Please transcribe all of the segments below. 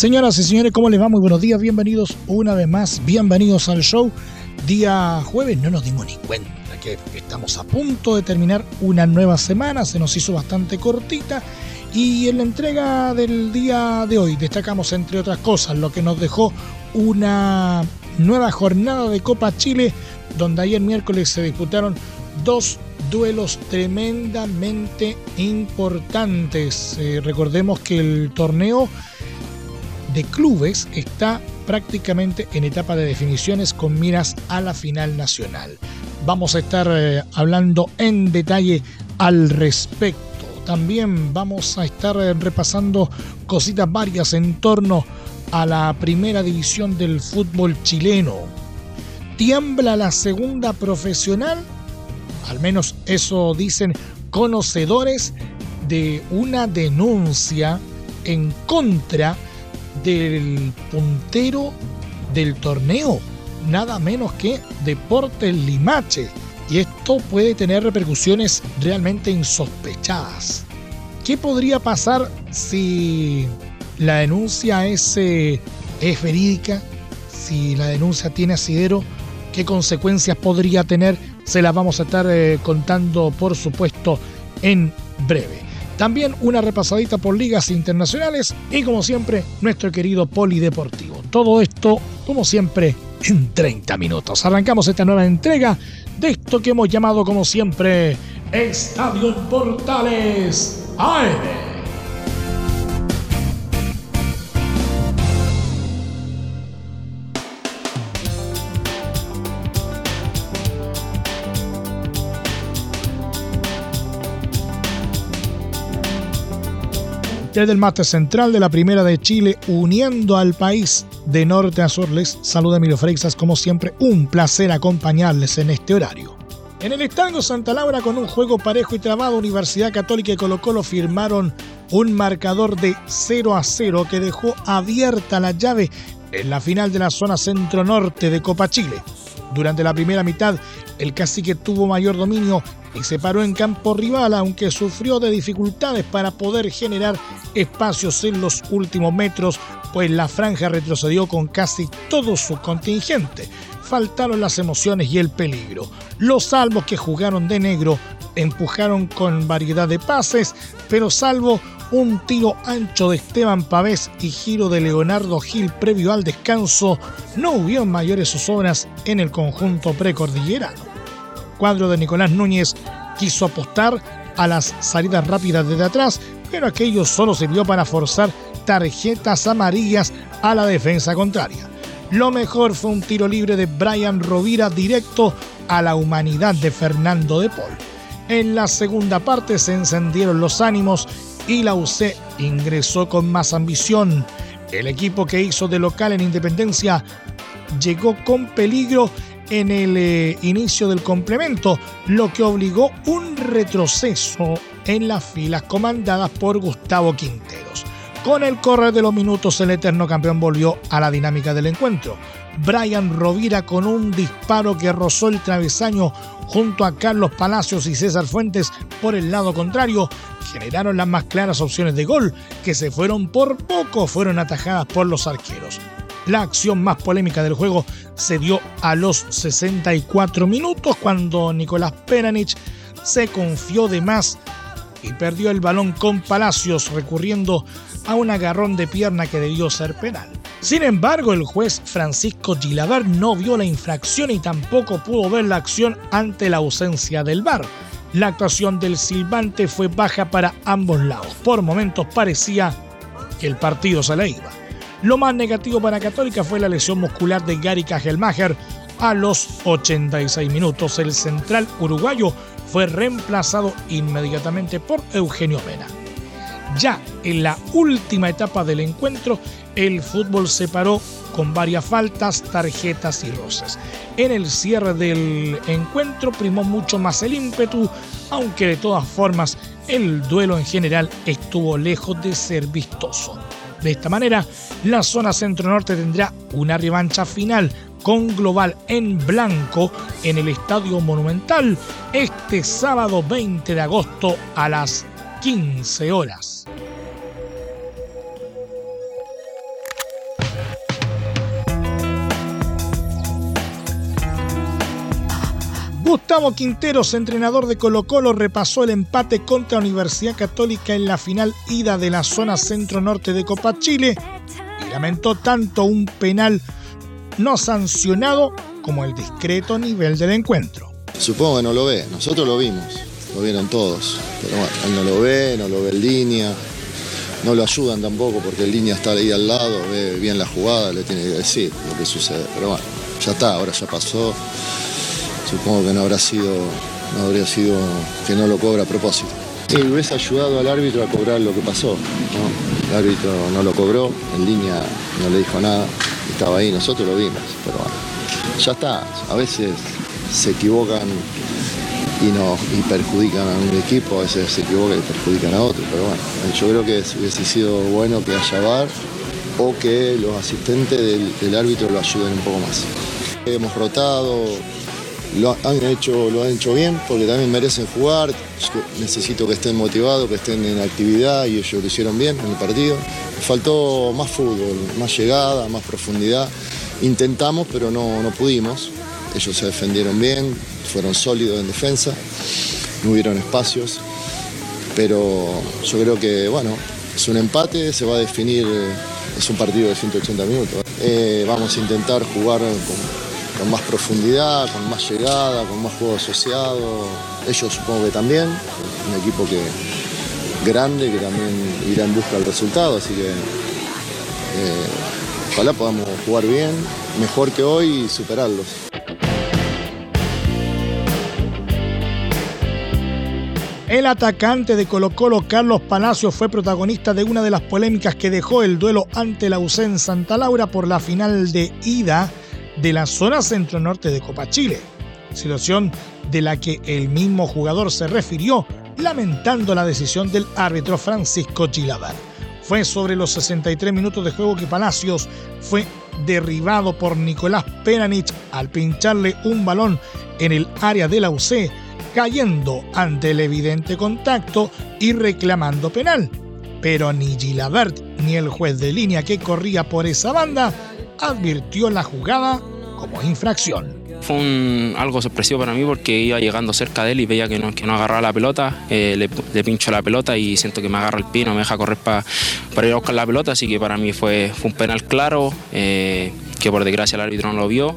Señoras y señores, ¿cómo les va? Muy buenos días, bienvenidos una vez más, bienvenidos al show. Día jueves, no nos dimos ni cuenta que estamos a punto de terminar una nueva semana, se nos hizo bastante cortita y en la entrega del día de hoy destacamos entre otras cosas lo que nos dejó una nueva jornada de Copa Chile donde ayer miércoles se disputaron dos duelos tremendamente importantes. Eh, recordemos que el torneo de clubes está prácticamente en etapa de definiciones con miras a la final nacional. Vamos a estar eh, hablando en detalle al respecto. También vamos a estar eh, repasando cositas varias en torno a la primera división del fútbol chileno. ¿Tiembla la segunda profesional? Al menos eso dicen conocedores de una denuncia en contra de del puntero del torneo, nada menos que Deportes Limache. Y esto puede tener repercusiones realmente insospechadas. ¿Qué podría pasar si la denuncia es, eh, es verídica? Si la denuncia tiene asidero, ¿qué consecuencias podría tener? Se las vamos a estar eh, contando, por supuesto, en breve. También una repasadita por ligas internacionales y como siempre nuestro querido polideportivo. Todo esto, como siempre, en 30 minutos. Arrancamos esta nueva entrega de esto que hemos llamado como siempre Estadio Portales AM. Desde el mate central de la Primera de Chile, uniendo al país de norte a sur, les saluda Emilio Freixas. Como siempre, un placer acompañarles en este horario. En el Estadio Santa Laura, con un juego parejo y trabado, Universidad Católica y Colo Colo firmaron un marcador de 0 a 0 que dejó abierta la llave en la final de la zona centro-norte de Copa Chile. Durante la primera mitad, el cacique tuvo mayor dominio y se paró en campo rival, aunque sufrió de dificultades para poder generar espacios en los últimos metros, pues la franja retrocedió con casi todo su contingente. Faltaron las emociones y el peligro. Los salvos que jugaron de negro empujaron con variedad de pases, pero salvo un tiro ancho de Esteban Pavés y giro de Leonardo Gil previo al descanso, no hubo mayores zozobras en el conjunto precordillerano cuadro de Nicolás Núñez quiso apostar a las salidas rápidas desde atrás, pero aquello solo sirvió para forzar tarjetas amarillas a la defensa contraria. Lo mejor fue un tiro libre de Brian Rovira directo a la humanidad de Fernando de Paul. En la segunda parte se encendieron los ánimos y la UC ingresó con más ambición. El equipo que hizo de local en Independencia llegó con peligro en el eh, inicio del complemento, lo que obligó un retroceso en las filas comandadas por Gustavo Quinteros. Con el correr de los minutos, el eterno campeón volvió a la dinámica del encuentro. Brian Rovira con un disparo que rozó el travesaño junto a Carlos Palacios y César Fuentes por el lado contrario, generaron las más claras opciones de gol, que se fueron por poco, fueron atajadas por los arqueros. La acción más polémica del juego se dio a los 64 minutos cuando Nicolás Peranich se confió de más y perdió el balón con Palacios recurriendo a un agarrón de pierna que debió ser penal. Sin embargo, el juez Francisco Gilaver no vio la infracción y tampoco pudo ver la acción ante la ausencia del VAR. La actuación del silbante fue baja para ambos lados. Por momentos parecía que el partido se le iba. Lo más negativo para Católica fue la lesión muscular de Gary Kajelmacher a los 86 minutos. El central uruguayo fue reemplazado inmediatamente por Eugenio Mena. Ya en la última etapa del encuentro, el fútbol se paró con varias faltas, tarjetas y roces. En el cierre del encuentro primó mucho más el ímpetu, aunque de todas formas el duelo en general estuvo lejos de ser vistoso. De esta manera, la zona centro-norte tendrá una revancha final con global en blanco en el Estadio Monumental este sábado 20 de agosto a las 15 horas. Gustavo Quinteros, entrenador de Colo Colo, repasó el empate contra Universidad Católica en la final ida de la zona centro-norte de Copa Chile y lamentó tanto un penal no sancionado como el discreto nivel del encuentro. Supongo que no lo ve, nosotros lo vimos, lo vieron todos, pero bueno, él no lo ve, no lo ve en línea, no lo ayudan tampoco porque el línea está ahí al lado, ve bien la jugada, le tiene que decir lo que sucede, pero bueno, ya está, ahora ya pasó supongo que no habrá sido, no habría sido que no lo cobra a propósito. Sí, hubiese ayudado al árbitro a cobrar lo que pasó. El árbitro no lo cobró, en línea no le dijo nada, estaba ahí, nosotros lo vimos, pero bueno, ya está, a veces se equivocan y, nos, y perjudican a un equipo, a veces se equivocan y perjudican a otro, pero bueno, yo creo que hubiese sido bueno que haya VAR o que los asistentes del árbitro lo ayuden un poco más. Hemos rotado, lo han hecho, lo han hecho bien porque también merecen jugar. necesito que estén motivados, que estén en actividad y ellos lo hicieron bien en el partido. Faltó más fútbol, más llegada, más profundidad. Intentamos, pero no, no pudimos. Ellos se defendieron bien, fueron sólidos en defensa, no hubieron espacios. Pero yo creo que, bueno, es un empate, se va a definir, eh, es un partido de 180 minutos. Eh, vamos a intentar jugar con con más profundidad, con más llegada, con más juego asociado. Ellos supongo que también, un equipo que grande que también irá en busca del resultado, así que eh, ojalá podamos jugar bien, mejor que hoy y superarlos. El atacante de Colo Colo, Carlos Palacio, fue protagonista de una de las polémicas que dejó el duelo ante la UC en Santa Laura por la final de ida de la zona centro-norte de Copa Chile, situación de la que el mismo jugador se refirió lamentando la decisión del árbitro Francisco Chilabar. Fue sobre los 63 minutos de juego que Palacios fue derribado por Nicolás Peranich al pincharle un balón en el área de la UC, cayendo ante el evidente contacto y reclamando penal. Pero ni Gilabert ni el juez de línea que corría por esa banda advirtió la jugada como infracción. Fue un, algo sorpresivo para mí porque iba llegando cerca de él y veía que no, que no agarraba la pelota, eh, le, pincho la pelota y siento que me agarra el pie, no me deja correr para ir a buscar la pelota, así que para mí fue, fue un penal claro, eh, que por desgracia el árbitro no lo vio,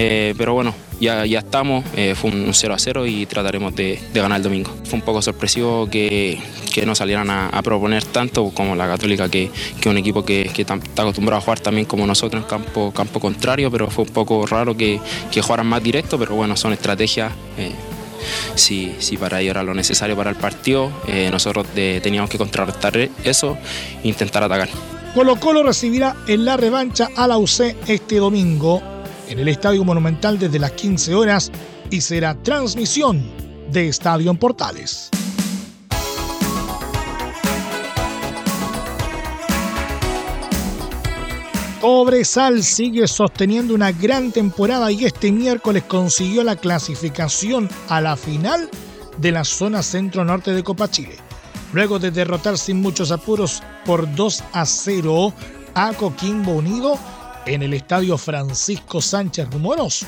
eh, pero bueno, ya, ya estamos, eh, fue un 0 a 0 y trataremos de, ganar el domingo. Fue un poco sorpresivo que, que no salieran a, proponer tanto como la Católica, que es un equipo que, está acostumbrado a jugar también como nosotros en campo, campo contrario, pero fue un poco raro que, que jugaran más directo, pero bueno, son estrategias. Eh, si, si, para ello era lo necesario para el partido, nosotros teníamos que contrarrestar eso e intentar atacar. Colo Colo recibirá en la revancha a la UC este domingo en el Estadio Monumental desde las 15 horas y será transmisión de Estadio en Portales. Cobresal sigue sosteniendo una gran temporada y este miércoles consiguió la clasificación a la final de la zona centro-norte de Copa Chile. Luego de derrotar sin muchos apuros por 2 a 0 a Coquimbo Unido, en el estadio Francisco Sánchez Rumoros.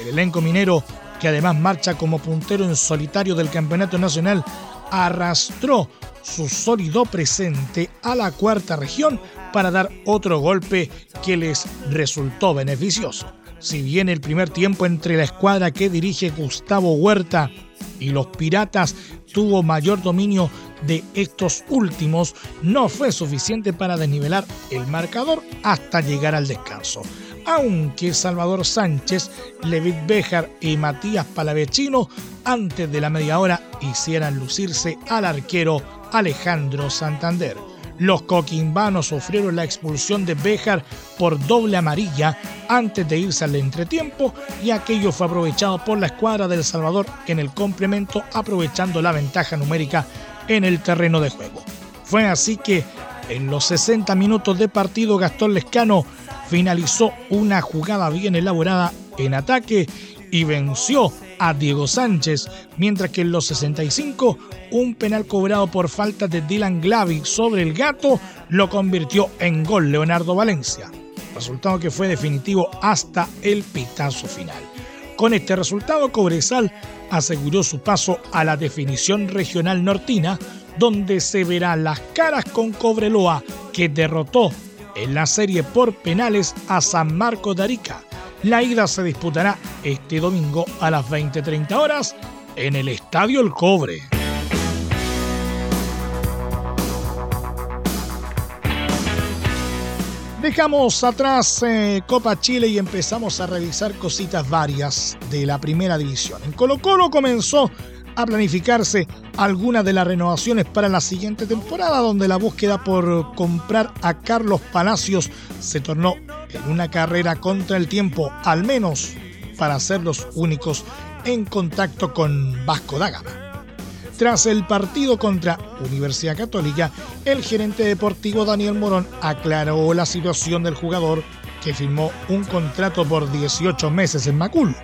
El elenco minero, que además marcha como puntero en solitario del Campeonato Nacional, arrastró su sólido presente a la cuarta región para dar otro golpe que les resultó beneficioso. Si bien el primer tiempo entre la escuadra que dirige Gustavo Huerta y los Piratas tuvo mayor dominio de estos últimos no fue suficiente para desnivelar el marcador hasta llegar al descanso. Aunque Salvador Sánchez, Levit Bejar y Matías Palavecino antes de la media hora hicieran lucirse al arquero Alejandro Santander. Los coquimbanos sufrieron la expulsión de Béjar por doble amarilla antes de irse al entretiempo y aquello fue aprovechado por la escuadra del Salvador en el complemento aprovechando la ventaja numérica en el terreno de juego. Fue así que en los 60 minutos de partido Gastón Lescano finalizó una jugada bien elaborada en ataque y venció a Diego Sánchez, mientras que en los 65 un penal cobrado por falta de Dylan Glavi sobre el gato lo convirtió en gol Leonardo Valencia, resultado que fue definitivo hasta el pitazo final. Con este resultado, Cobresal aseguró su paso a la definición regional nortina, donde se verá las caras con Cobreloa, que derrotó en la serie por penales a San Marco de Arica la ida se disputará este domingo a las 20.30 horas en el Estadio El Cobre. Dejamos atrás eh, Copa Chile y empezamos a revisar cositas varias de la primera división. En Colo Colo comenzó a planificarse algunas de las renovaciones para la siguiente temporada, donde la búsqueda por comprar a Carlos Palacios se tornó en una carrera contra el tiempo, al menos para ser los únicos en contacto con Vasco da Gama. Tras el partido contra Universidad Católica, el gerente deportivo Daniel Morón aclaró la situación del jugador que firmó un contrato por 18 meses en Macul.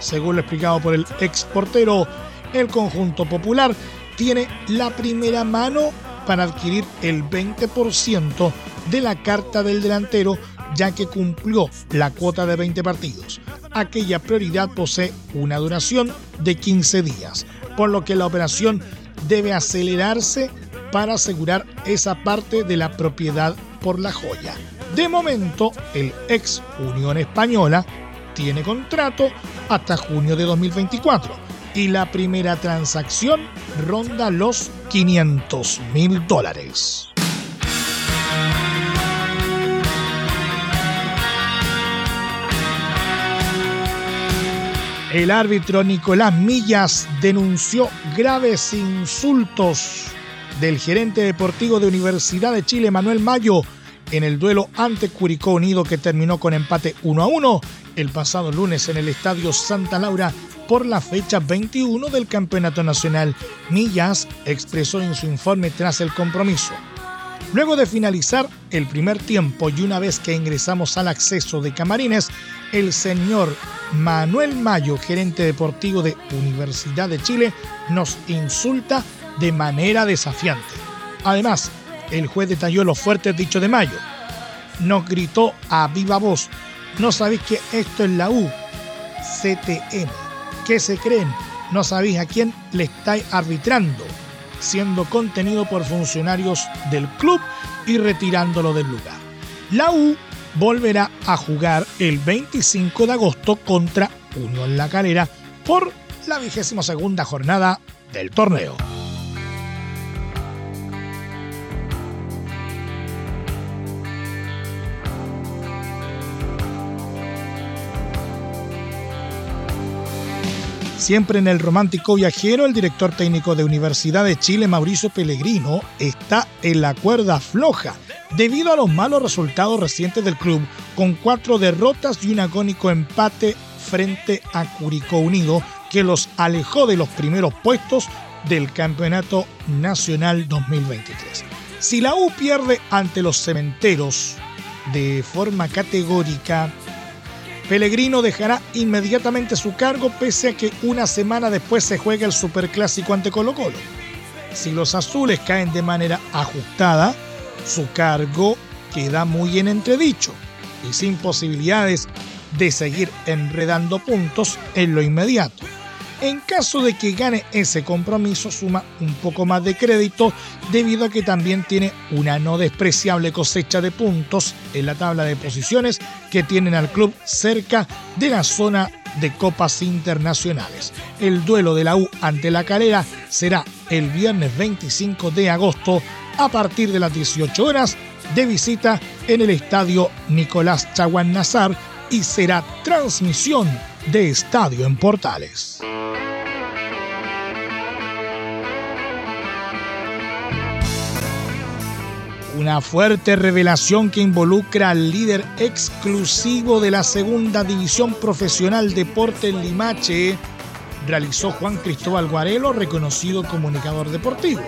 Según lo explicado por el ex portero, el conjunto popular tiene la primera mano para adquirir el 20% de la carta del delantero ya que cumplió la cuota de 20 partidos. Aquella prioridad posee una duración de 15 días, por lo que la operación debe acelerarse para asegurar esa parte de la propiedad por la joya. De momento, el ex Unión Española tiene contrato hasta junio de 2024 y la primera transacción ronda los 500 mil dólares. El árbitro Nicolás Millas denunció graves insultos del gerente deportivo de Universidad de Chile, Manuel Mayo, en el duelo ante Curicó Unido que terminó con empate 1 a 1 el pasado lunes en el Estadio Santa Laura por la fecha 21 del Campeonato Nacional. Millas expresó en su informe tras el compromiso. Luego de finalizar el primer tiempo y una vez que ingresamos al acceso de camarines, el señor Manuel Mayo, gerente deportivo de Universidad de Chile, nos insulta de manera desafiante. Además, el juez detalló los fuertes dichos de Mayo. Nos gritó a viva voz, no sabéis que esto es la U, CTM. ¿Qué se creen? No sabéis a quién le estáis arbitrando siendo contenido por funcionarios del club y retirándolo del lugar. La U volverá a jugar el 25 de agosto contra Unión La Calera por la vigésima segunda jornada del torneo. Siempre en el romántico viajero, el director técnico de Universidad de Chile, Mauricio Pellegrino, está en la cuerda floja debido a los malos resultados recientes del club, con cuatro derrotas y un agónico empate frente a Curicó Unido, que los alejó de los primeros puestos del Campeonato Nacional 2023. Si la U pierde ante los cementeros de forma categórica, Pellegrino dejará inmediatamente su cargo pese a que una semana después se juega el Superclásico ante Colo Colo. Si los azules caen de manera ajustada, su cargo queda muy en entredicho y sin posibilidades de seguir enredando puntos en lo inmediato. En caso de que gane ese compromiso, suma un poco más de crédito debido a que también tiene una no despreciable cosecha de puntos en la tabla de posiciones que tienen al club cerca de la zona de copas internacionales. El duelo de la U ante la Calera será el viernes 25 de agosto a partir de las 18 horas de visita en el estadio Nicolás Chaguán Nazar y será transmisión de Estadio en Portales. Una fuerte revelación que involucra al líder exclusivo de la segunda división profesional Deporte Limache, realizó Juan Cristóbal Guarelo, reconocido comunicador deportivo.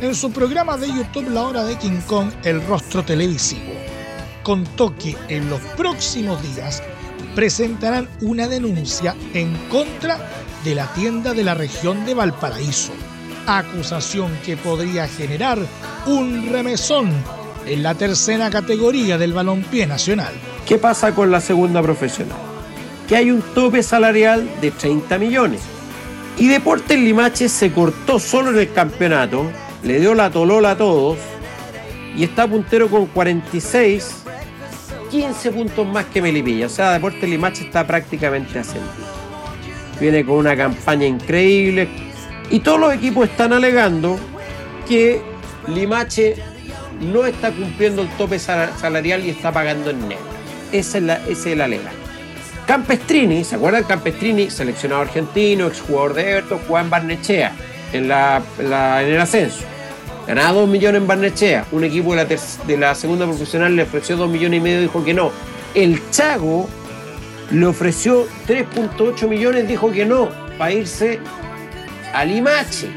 En su programa de YouTube La Hora de King Kong, El Rostro Televisivo, contó que en los próximos días presentarán una denuncia en contra de la tienda de la región de Valparaíso, acusación que podría generar un remesón en la tercera categoría del balompié nacional. ¿Qué pasa con la segunda profesional? Que hay un tope salarial de 30 millones. Y Deportes Limache se cortó solo en el campeonato, le dio la tolola a todos y está puntero con 46 15 puntos más que Melipilla. O sea, Deportes Limache está prácticamente ascendido. Viene con una campaña increíble. Y todos los equipos están alegando que Limache no está cumpliendo el tope salarial y está pagando en negro. Esa es la, ese es el alegato. Campestrini, ¿se acuerdan? Campestrini, seleccionado argentino, exjugador de Everton, jugaba en Barnechea en el ascenso Ganaba 2 millones en Barnechea. Un equipo de la, segunda profesional le ofreció 2 millones y medio, dijo que no. El Chago le ofreció 3.8 millones, dijo que no, para irse a Limache.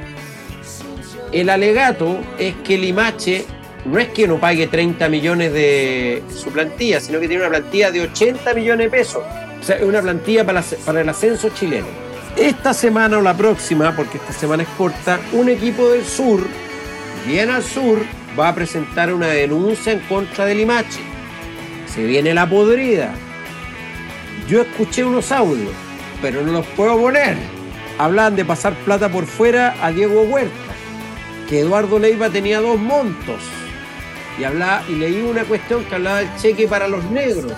El alegato es que Limache no es que no pague 30 millones de su plantilla, sino que tiene una plantilla de 80 millones de pesos. O sea, es una plantilla para, para el ascenso chileno. Esta semana o la próxima, porque esta semana es corta, un equipo del sur bien al sur, va a presentar una denuncia en contra de Limache. Se viene la podrida. Yo escuché unos audios, pero no los puedo poner. Hablan de pasar plata por fuera a Diego Huerta, que Eduardo Leiva tenía dos montos. Y, hablaba, y leí una cuestión que hablaba del cheque para los negros.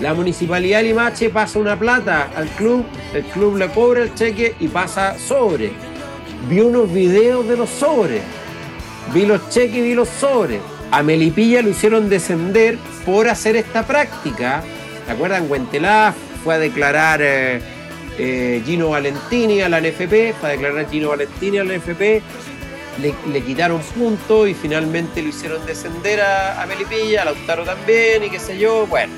La municipalidad de Limache pasa una plata al club, el club le cobra el cheque y pasa sobre. Vi unos videos de los sobres vi los cheques y vi los sobres. A Melipilla lo hicieron descender por hacer esta práctica. ¿Se acuerdan? Guentelá fue a declarar eh, eh, Gino Valentini a la NFP, fue a declarar Gino Valentini a la NFP. Le, quitaron puntos y finalmente lo hicieron descender a, a Melipilla, a Lautaro también y qué sé yo. Bueno,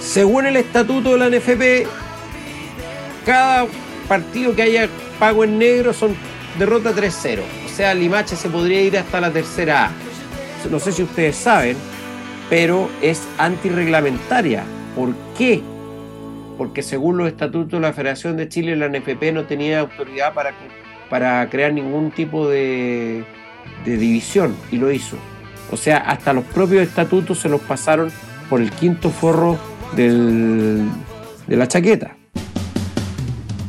según el estatuto de la NFP, cada partido que haya pago en negro son derrota 3-0 sea, Limache se podría ir hasta la tercera A. No sé si ustedes saben, pero es antirreglamentaria. ¿Por qué? Porque según los estatutos de la Federación de Chile, la NFP no tenía autoridad para, para crear ningún tipo de, división y lo hizo. O sea, hasta los propios estatutos se los pasaron por el quinto forro de la chaqueta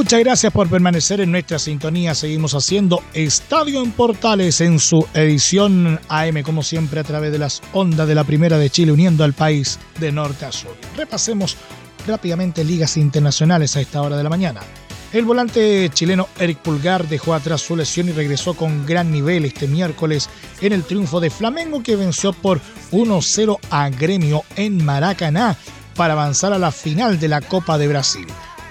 Muchas gracias por permanecer en nuestra sintonía. Seguimos haciendo Estadio en Portales en su edición AM, como siempre, a través de las ondas de la Primera de Chile, uniendo al país de norte a sur. Repasemos rápidamente ligas internacionales a esta hora de la mañana. El volante chileno Eric Pulgar dejó atrás su lesión y regresó con gran nivel este miércoles en el triunfo de Flamengo que venció por 1-0 a Gremio en Maracaná para avanzar a la final de la Copa de Brasil.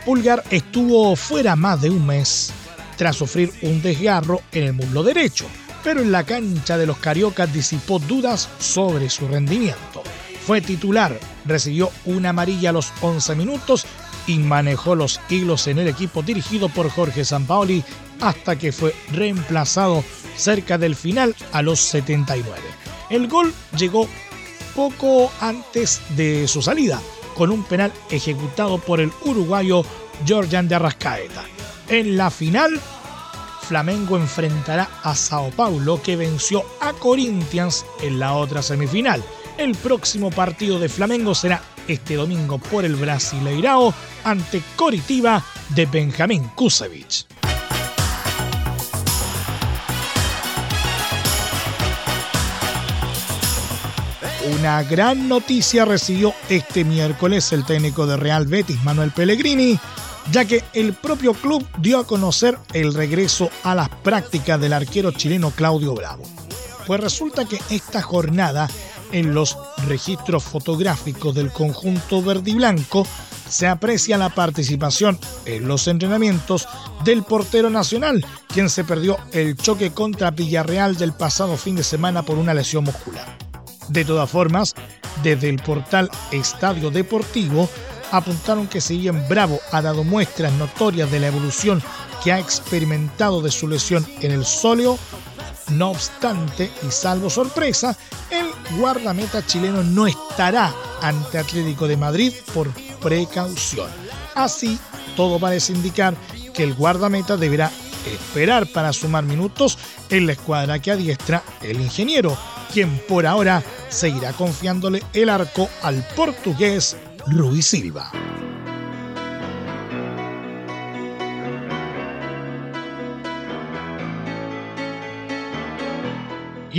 Pulgar estuvo fuera más de un mes tras sufrir un desgarro en el muslo derecho, pero en la cancha de los Cariocas disipó dudas sobre su rendimiento. Fue titular, recibió una amarilla a los 11 minutos y manejó los hilos en el equipo dirigido por Jorge Sampaoli hasta que fue reemplazado cerca del final a los 79. El gol llegó poco antes de su salida, con un penal ejecutado por el uruguayo Georgian de Arrascaeta. En la final, Flamengo enfrentará a Sao Paulo que venció a Corinthians en la otra semifinal. El próximo partido de Flamengo será este domingo por el Brasileirao ante Coritiba de Benjamín Kusevich. Una gran noticia recibió este miércoles el técnico de Real Betis, Manuel Pellegrini, ya que el propio club dio a conocer el regreso a las prácticas del arquero chileno Claudio Bravo. Pues resulta que esta jornada en los registros fotográficos del conjunto verde y blanco se aprecia la participación en los entrenamientos del portero nacional, quien se perdió el choque contra Villarreal del pasado fin de semana por una lesión muscular. De todas formas, desde el portal Estadio Deportivo apuntaron que si bien Bravo ha dado muestras notorias de la evolución que ha experimentado de su lesión en el sóleo, no obstante, y salvo sorpresa, el guardameta chileno no estará ante Atlético de Madrid por precaución. Así, todo parece indicar que el guardameta deberá esperar para sumar minutos en la escuadra que adiestra el ingeniero, quien por ahora seguirá confiándole el arco al portugués Ruiz Silva.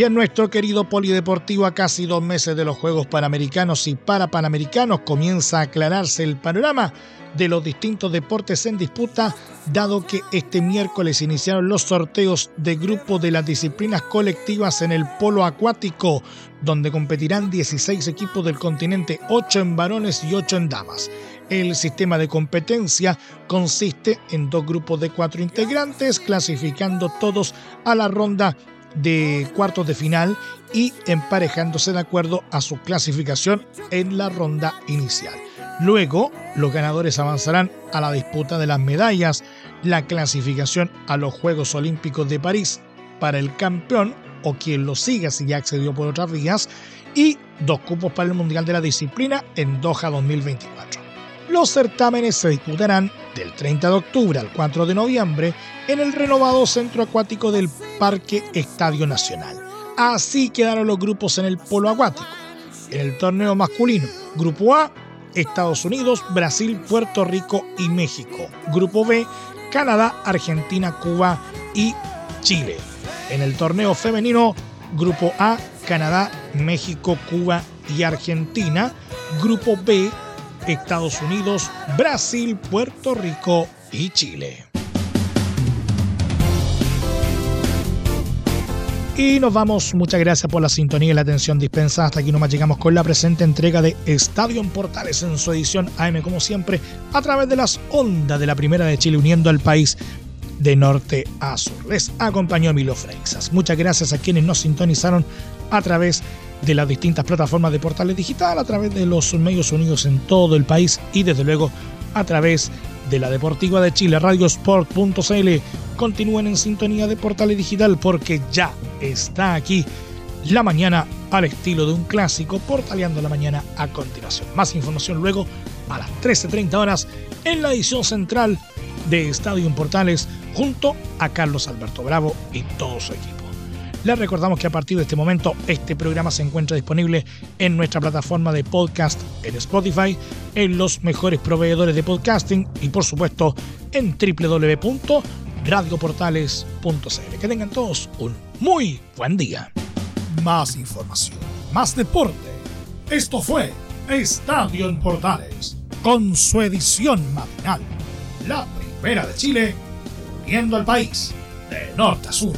Y en nuestro querido polideportivo, a casi dos meses de los Juegos Panamericanos y para Panamericanos, comienza a aclararse el panorama de los distintos deportes en disputa, dado que este miércoles iniciaron los sorteos de grupo de las disciplinas colectivas en el polo acuático, donde competirán 16 equipos del continente, 8 en varones y 8 en damas. El sistema de competencia consiste en dos grupos de cuatro integrantes, clasificando todos a la ronda de cuartos de final y emparejándose de acuerdo a su clasificación en la ronda inicial. Luego, los ganadores avanzarán a la disputa de las medallas, la clasificación a los Juegos Olímpicos de París para el campeón o quien lo siga si ya accedió por otras vías y dos cupos para el Mundial de la Disciplina en Doha 2024. Los certámenes se disputarán del 30 de octubre al 4 de noviembre en el renovado centro acuático del Parque Estadio Nacional. Así quedaron los grupos en el polo acuático. En el torneo masculino, Grupo A, Estados Unidos, Brasil, Puerto Rico y México. Grupo B, Canadá, Argentina, Cuba y Chile. En el torneo femenino, Grupo A, Canadá, México, Cuba y Argentina. Grupo B, Estados Unidos, Brasil, Puerto Rico y Chile. Y nos vamos. Muchas gracias por la sintonía y la atención dispensada. Hasta aquí nomás llegamos con la presente entrega de Estadio Portales en su edición AM, como siempre, a través de las ondas de la Primera de Chile, uniendo al país de norte a sur. Les acompañó Milo Freixas. Muchas gracias a quienes nos sintonizaron a través de las distintas plataformas de portales digital, a través de los medios unidos en todo el país y desde luego a través de la Deportiva de Chile, radiosport.cl. Continúen en sintonía de Portales Digital porque ya está aquí la mañana al estilo de un clásico, portaleando la mañana a continuación. Más información luego a las 13.30 horas en la edición central de Estadio Portales junto a Carlos Alberto Bravo y todo su equipo. Les recordamos que a partir de este momento este programa se encuentra disponible en nuestra plataforma de podcast en Spotify, en los mejores proveedores de podcasting y por supuesto en www.radioportales.cl. Que tengan todos un muy buen día. Más información, más deporte. Esto fue Estadio en Portales, con su edición matinal. La primera de Chile, uniendo al país de norte a sur.